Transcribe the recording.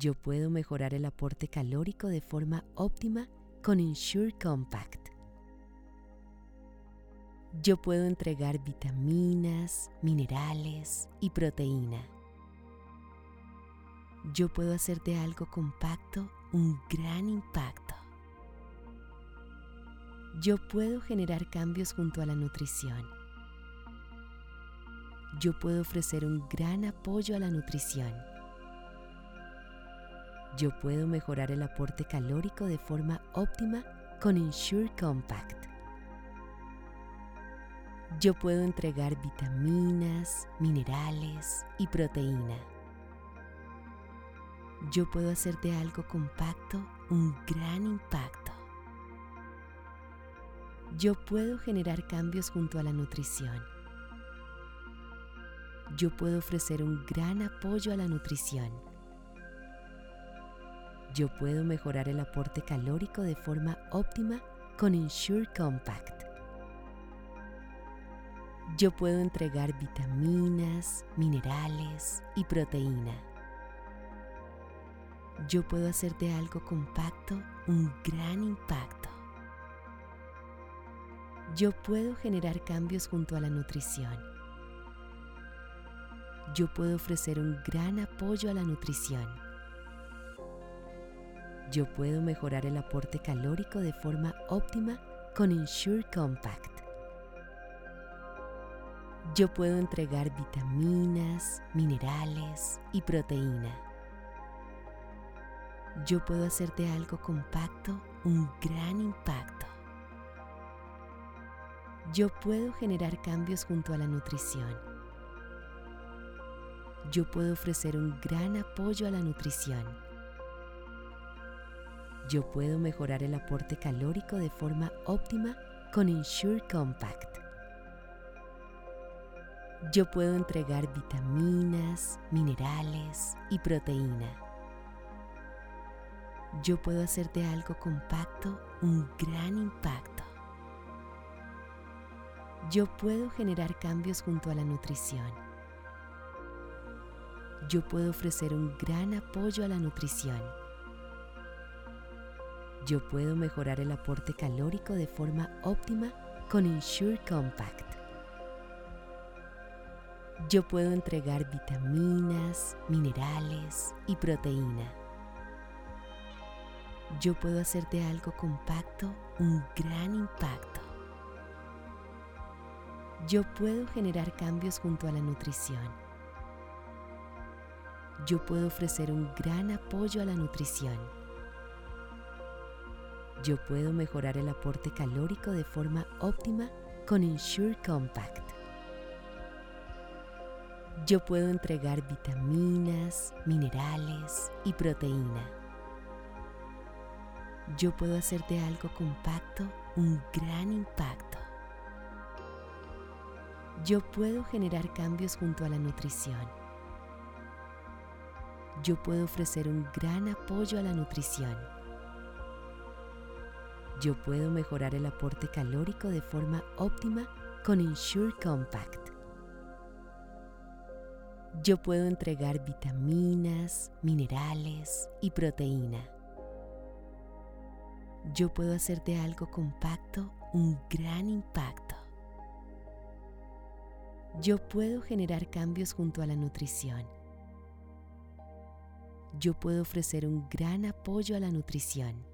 Yo puedo mejorar el aporte calórico de forma óptima con Ensure Compact. Yo puedo entregar vitaminas, minerales y proteína. Yo puedo hacer de algo compacto un gran impacto. Yo puedo generar cambios junto a la nutrición. Yo puedo ofrecer un gran apoyo a la nutrición. Yo puedo mejorar el aporte calórico de forma óptima con Ensure Compact. Yo puedo entregar vitaminas, minerales y proteína. Yo puedo hacer de algo compacto un gran impacto. Yo puedo generar cambios junto a la nutrición. Yo puedo ofrecer un gran apoyo a la nutrición. Yo puedo mejorar el aporte calórico de forma óptima con Ensure Compact. Yo puedo entregar vitaminas, minerales y proteína. Yo puedo hacer de algo compacto un gran impacto. Yo puedo generar cambios junto a la nutrición. Yo puedo ofrecer un gran apoyo a la nutrición. Yo puedo mejorar el aporte calórico de forma óptima con Ensure Compact. Yo puedo entregar vitaminas, minerales y proteína. Yo puedo hacer de algo compacto un gran impacto. Yo puedo generar cambios junto a la nutrición. Yo puedo ofrecer un gran apoyo a la nutrición. Yo puedo mejorar el aporte calórico de forma óptima con Ensure Compact. Yo puedo entregar vitaminas, minerales y proteína. Yo puedo hacer de algo compacto un gran impacto. Yo puedo generar cambios junto a la nutrición. Yo puedo ofrecer un gran apoyo a la nutrición. Yo puedo mejorar el aporte calórico de forma óptima con Ensure Compact. Yo puedo entregar vitaminas, minerales y proteína. Yo puedo hacer de algo compacto un gran impacto. Yo puedo generar cambios junto a la nutrición. Yo puedo ofrecer un gran apoyo a la nutrición. Yo puedo mejorar el aporte calórico de forma óptima con Ensure Compact. Yo puedo entregar vitaminas, minerales y proteína. Yo puedo hacer de algo compacto un gran impacto. Yo puedo generar cambios junto a la nutrición. Yo puedo ofrecer un gran apoyo a la nutrición. Yo puedo mejorar el aporte calórico de forma óptima con Ensure Compact. Yo puedo entregar vitaminas, minerales y proteína. Yo puedo hacer de algo compacto un gran impacto. Yo puedo generar cambios junto a la nutrición. Yo puedo ofrecer un gran apoyo a la nutrición.